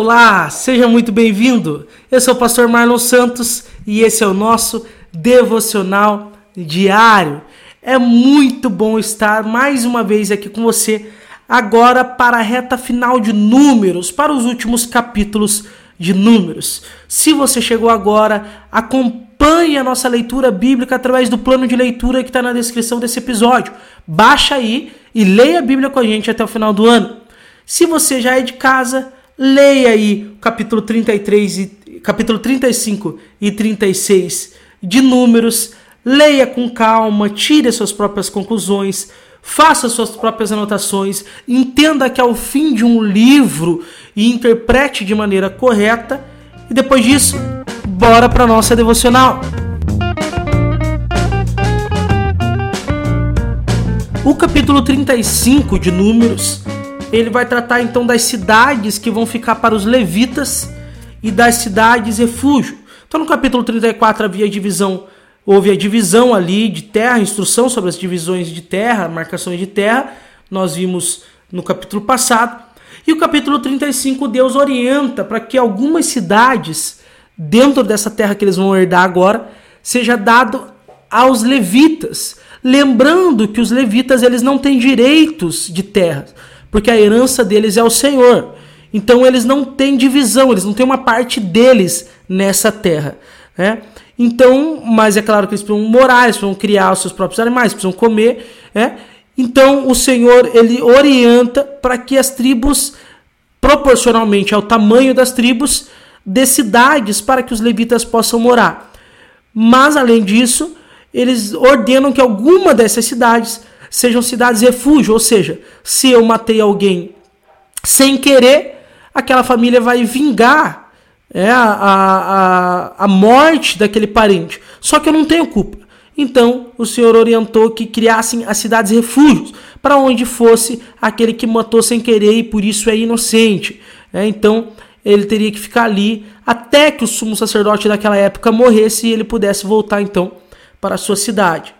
Olá, seja muito bem-vindo. Eu sou o pastor Marlon Santos e esse é o nosso devocional diário. É muito bom estar mais uma vez aqui com você, agora para a reta final de números, para os últimos capítulos de números. Se você chegou agora, acompanhe a nossa leitura bíblica através do plano de leitura que está na descrição desse episódio. Baixa aí e leia a Bíblia com a gente até o final do ano. Se você já é de casa, Leia aí capítulo 33 e capítulo 35 e 36 de Números. Leia com calma, tire suas próprias conclusões, faça suas próprias anotações, entenda que é o fim de um livro e interprete de maneira correta. E depois disso, bora para nossa devocional. O capítulo 35 de Números ele vai tratar então das cidades que vão ficar para os levitas e das cidades refúgio. Então no capítulo 34 havia divisão, houve a divisão ali de terra, instrução sobre as divisões de terra, marcações de terra, nós vimos no capítulo passado. E o capítulo 35 Deus orienta para que algumas cidades dentro dessa terra que eles vão herdar agora seja dado aos levitas, lembrando que os levitas eles não têm direitos de terra porque a herança deles é o Senhor. Então eles não têm divisão, eles não têm uma parte deles nessa terra. Né? Então, mas é claro que eles precisam morar, eles precisam criar os seus próprios animais, precisam comer. Né? Então o Senhor ele orienta para que as tribos, proporcionalmente ao tamanho das tribos, dê cidades para que os levitas possam morar. Mas além disso, eles ordenam que alguma dessas cidades sejam cidades refúgio, ou seja, se eu matei alguém sem querer, aquela família vai vingar é, a, a, a morte daquele parente. Só que eu não tenho culpa. Então o Senhor orientou que criassem as cidades refúgios, para onde fosse aquele que matou sem querer e por isso é inocente. É, então ele teria que ficar ali até que o sumo sacerdote daquela época morresse e ele pudesse voltar então para a sua cidade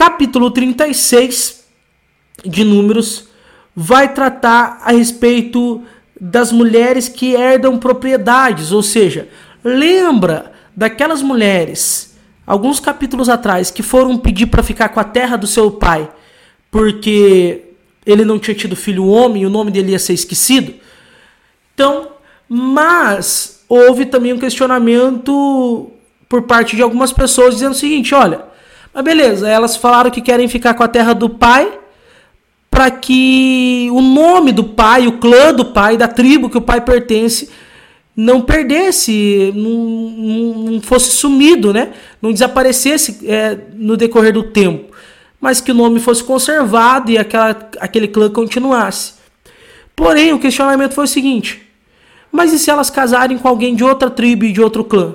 capítulo 36 de Números vai tratar a respeito das mulheres que herdam propriedades, ou seja, lembra daquelas mulheres, alguns capítulos atrás, que foram pedir para ficar com a terra do seu pai, porque ele não tinha tido filho homem e o nome dele ia ser esquecido. Então, mas houve também um questionamento por parte de algumas pessoas dizendo o seguinte: olha, mas beleza, elas falaram que querem ficar com a terra do pai para que o nome do pai, o clã do pai, da tribo que o pai pertence, não perdesse, não, não fosse sumido, né? não desaparecesse é, no decorrer do tempo, mas que o nome fosse conservado e aquela, aquele clã continuasse. Porém, o questionamento foi o seguinte: mas e se elas casarem com alguém de outra tribo e de outro clã?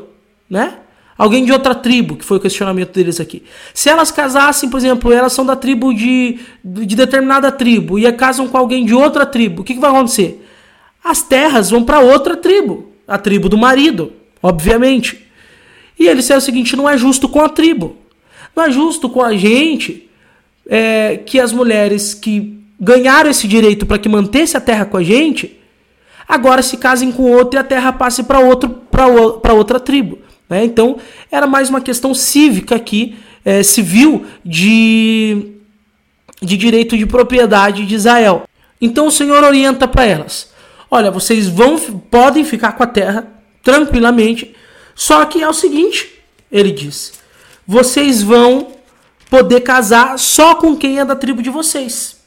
Né? Alguém de outra tribo, que foi o questionamento deles aqui. Se elas casassem, por exemplo, elas são da tribo de, de determinada tribo e casam com alguém de outra tribo, o que, que vai acontecer? As terras vão para outra tribo, a tribo do marido, obviamente. E ele disseram o seguinte: não é justo com a tribo, não é justo com a gente é, que as mulheres que ganharam esse direito para que mantesse a terra com a gente, agora se casem com outro e a terra passe para outro para outra tribo. Né? Então, era mais uma questão cívica aqui, é, civil, de, de direito de propriedade de Israel. Então, o Senhor orienta para elas: olha, vocês vão, podem ficar com a terra tranquilamente, só que é o seguinte, ele diz: vocês vão poder casar só com quem é da tribo de vocês.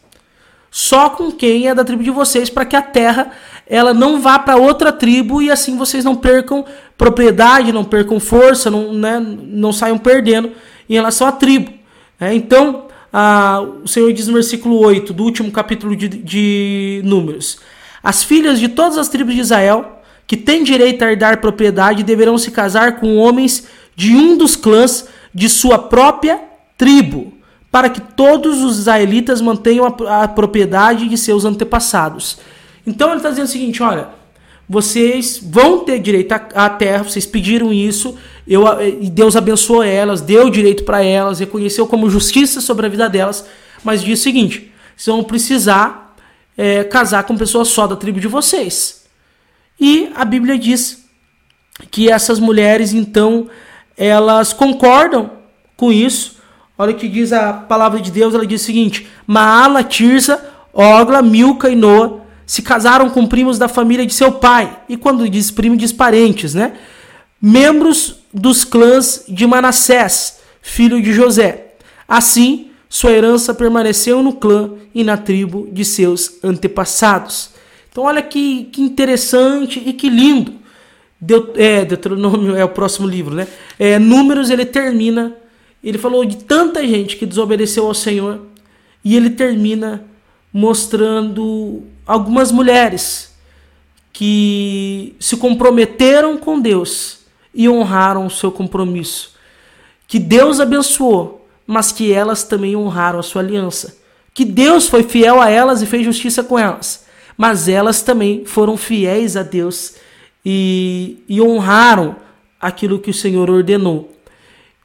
Só com quem é da tribo de vocês, para que a terra ela não vá para outra tribo e assim vocês não percam propriedade, não percam força, não, né, não saiam perdendo em relação à tribo. É, então, a, o Senhor diz no versículo 8 do último capítulo de, de Números: As filhas de todas as tribos de Israel que têm direito a herdar propriedade deverão se casar com homens de um dos clãs de sua própria tribo, para que todos os israelitas mantenham a, a propriedade de seus antepassados. Então ele está dizendo o seguinte: olha, vocês vão ter direito à terra, vocês pediram isso, eu, e Deus abençoou elas, deu direito para elas, reconheceu como justiça sobre a vida delas, mas diz o seguinte: vocês vão precisar é, casar com pessoas só da tribo de vocês. E a Bíblia diz que essas mulheres, então, elas concordam com isso. Olha o que diz a palavra de Deus, ela diz o seguinte: Maala, Tirsa, Ogla, Milca e Noa se casaram com primos da família de seu pai. E quando diz primo, diz parentes, né? Membros dos clãs de Manassés, filho de José. Assim, sua herança permaneceu no clã e na tribo de seus antepassados. Então, olha que, que interessante e que lindo. É, Deuteronômio é o próximo livro, né? É, Números, ele termina. Ele falou de tanta gente que desobedeceu ao Senhor. E ele termina mostrando algumas mulheres que se comprometeram com Deus e honraram o seu compromisso. Que Deus abençoou, mas que elas também honraram a sua aliança. Que Deus foi fiel a elas e fez justiça com elas, mas elas também foram fiéis a Deus e, e honraram aquilo que o Senhor ordenou.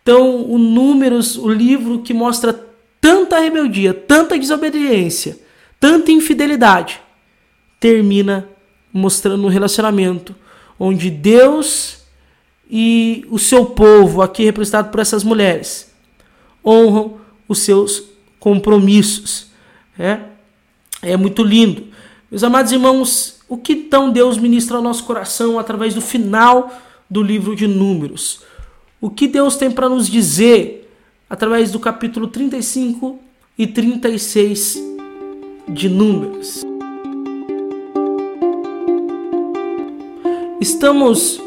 Então, o Números, o livro que mostra tanta rebeldia, tanta desobediência, tanta infidelidade, termina mostrando um relacionamento onde Deus e o seu povo, aqui representado por essas mulheres, honram os seus compromissos. É, é muito lindo. Meus amados irmãos, o que então Deus ministra ao nosso coração através do final do livro de Números? O que Deus tem para nos dizer através do capítulo 35 e 36 de Números? Estamos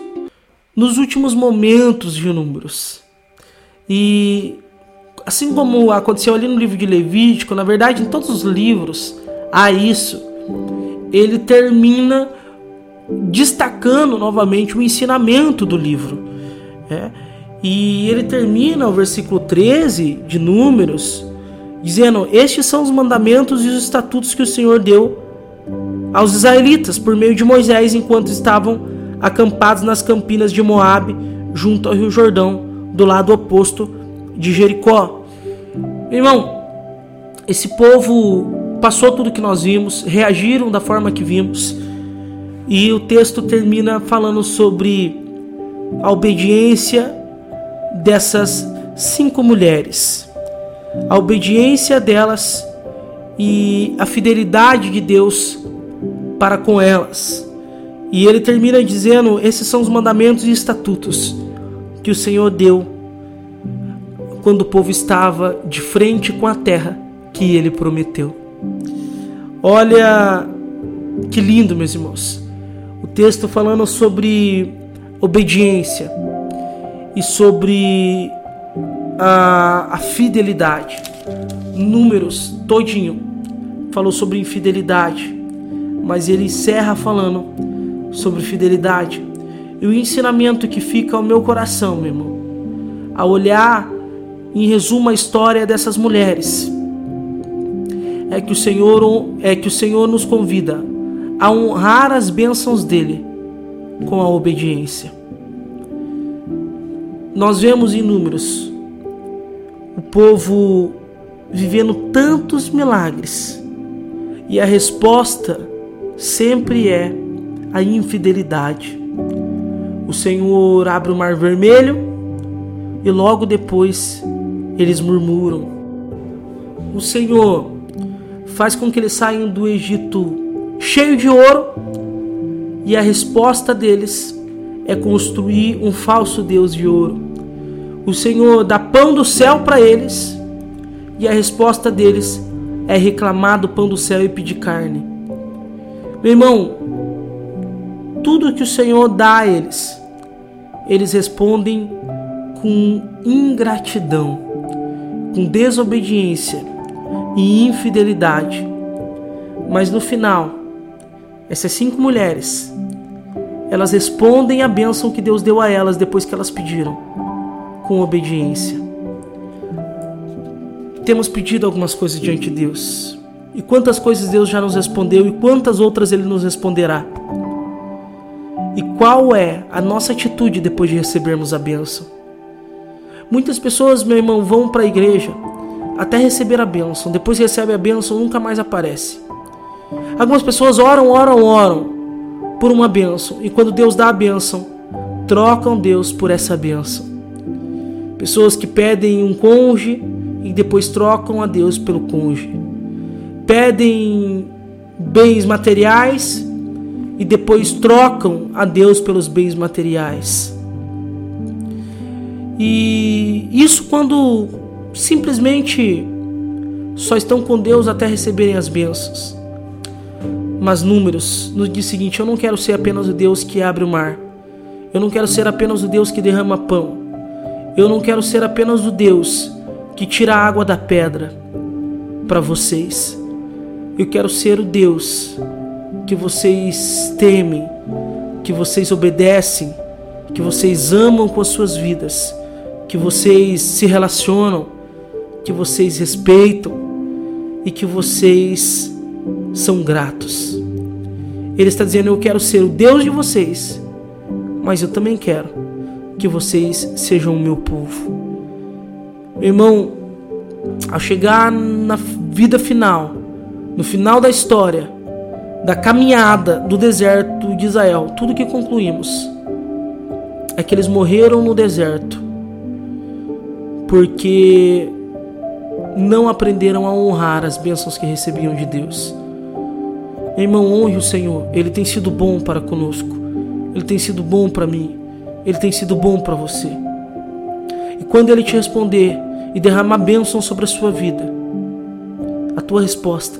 nos últimos momentos de Números. E assim como aconteceu ali no livro de Levítico, na verdade em todos os livros há isso. Ele termina destacando novamente o ensinamento do livro. É? E ele termina o versículo 13 de Números dizendo: Estes são os mandamentos e os estatutos que o Senhor deu aos israelitas por meio de Moisés enquanto estavam acampados nas campinas de Moabe, junto ao Rio Jordão, do lado oposto de Jericó. Irmão, esse povo passou tudo que nós vimos, reagiram da forma que vimos, e o texto termina falando sobre a obediência dessas cinco mulheres, a obediência delas e a fidelidade de Deus para com elas. E ele termina dizendo: Esses são os mandamentos e estatutos que o Senhor deu quando o povo estava de frente com a terra que ele prometeu. Olha que lindo, meus irmãos. O texto falando sobre obediência e sobre a, a fidelidade. Números todinho falou sobre infidelidade, mas ele encerra falando sobre fidelidade. E o ensinamento que fica ao meu coração, meu irmão, a olhar em resumo a história dessas mulheres, é que o Senhor é que o Senhor nos convida a honrar as bênçãos dele com a obediência. Nós vemos em números o povo vivendo tantos milagres e a resposta sempre é a infidelidade. O Senhor abre o mar vermelho e logo depois eles murmuram. O Senhor faz com que eles saiam do Egito cheio de ouro e a resposta deles é construir um falso Deus de ouro. O Senhor dá pão do céu para eles e a resposta deles é reclamar do pão do céu e pedir carne. Meu irmão, tudo que o Senhor dá a eles, eles respondem com ingratidão, com desobediência e infidelidade. Mas no final, essas cinco mulheres, elas respondem a bênção que Deus deu a elas depois que elas pediram, com obediência. Temos pedido algumas coisas diante de Deus. E quantas coisas Deus já nos respondeu e quantas outras Ele nos responderá. E qual é a nossa atitude depois de recebermos a bênção? Muitas pessoas, meu irmão, vão para a igreja até receber a bênção. Depois que recebe a bênção, nunca mais aparece. Algumas pessoas oram, oram, oram, por uma bênção. E quando Deus dá a bênção, trocam Deus por essa bênção. Pessoas que pedem um cônjuge e depois trocam a Deus pelo cônjuge. Pedem bens materiais e depois trocam a Deus pelos bens materiais. E isso quando simplesmente só estão com Deus até receberem as bênçãos. Mas números nos diz o seguinte: eu não quero ser apenas o Deus que abre o mar. Eu não quero ser apenas o Deus que derrama pão. Eu não quero ser apenas o Deus que tira a água da pedra para vocês. Eu quero ser o Deus que vocês temem, que vocês obedecem, que vocês amam com as suas vidas, que vocês se relacionam, que vocês respeitam e que vocês são gratos. Ele está dizendo: Eu quero ser o Deus de vocês, mas eu também quero que vocês sejam o meu povo. Irmão, ao chegar na vida final, no final da história, da caminhada do deserto de Israel, tudo que concluímos é que eles morreram no deserto porque não aprenderam a honrar as bênçãos que recebiam de Deus. Irmão, honre o Senhor, Ele tem sido bom para conosco, Ele tem sido bom para mim, Ele tem sido bom para você. E quando Ele te responder e derramar bênção sobre a sua vida, a tua resposta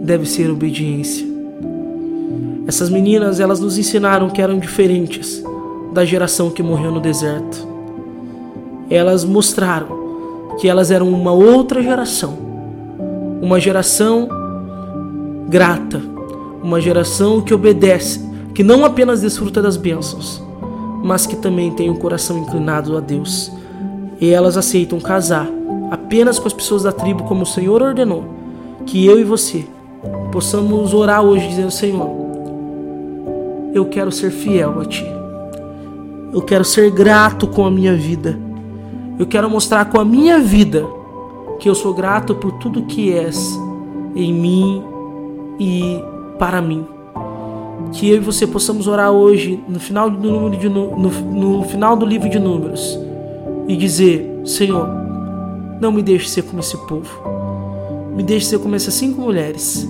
deve ser obediência. Essas meninas, elas nos ensinaram que eram diferentes da geração que morreu no deserto. Elas mostraram que elas eram uma outra geração, uma geração grata, uma geração que obedece, que não apenas desfruta das bênçãos, mas que também tem o um coração inclinado a Deus. E elas aceitam casar apenas com as pessoas da tribo, como o Senhor ordenou, que eu e você possamos orar hoje dizendo: Senhor, eu quero ser fiel a Ti. Eu quero ser grato com a minha vida. Eu quero mostrar com a minha vida que eu sou grato por tudo que és em mim e para mim. Que eu e você possamos orar hoje no final do, número de, no, no final do livro de Números e dizer: Senhor, não me deixe ser como esse povo. Me deixe ser como essas cinco mulheres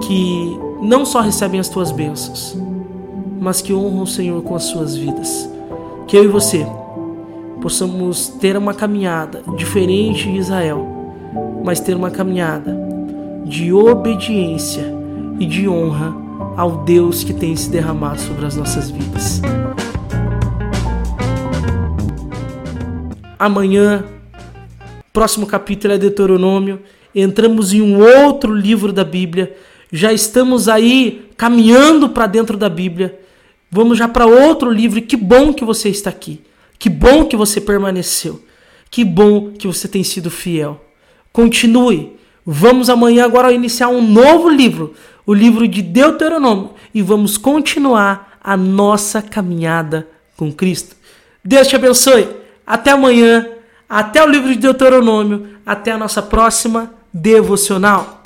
que não só recebem as tuas bênçãos, mas que honram o Senhor com as suas vidas. Que eu e você possamos ter uma caminhada diferente de Israel, mas ter uma caminhada de obediência e de honra ao Deus que tem se derramado sobre as nossas vidas. Amanhã, próximo capítulo é Deuteronômio, entramos em um outro livro da Bíblia, já estamos aí caminhando para dentro da Bíblia. Vamos já para outro livro. Que bom que você está aqui. Que bom que você permaneceu. Que bom que você tem sido fiel. Continue. Vamos amanhã agora iniciar um novo livro, o livro de Deuteronômio, e vamos continuar a nossa caminhada com Cristo. Deus te abençoe. Até amanhã, até o livro de Deuteronômio, até a nossa próxima devocional.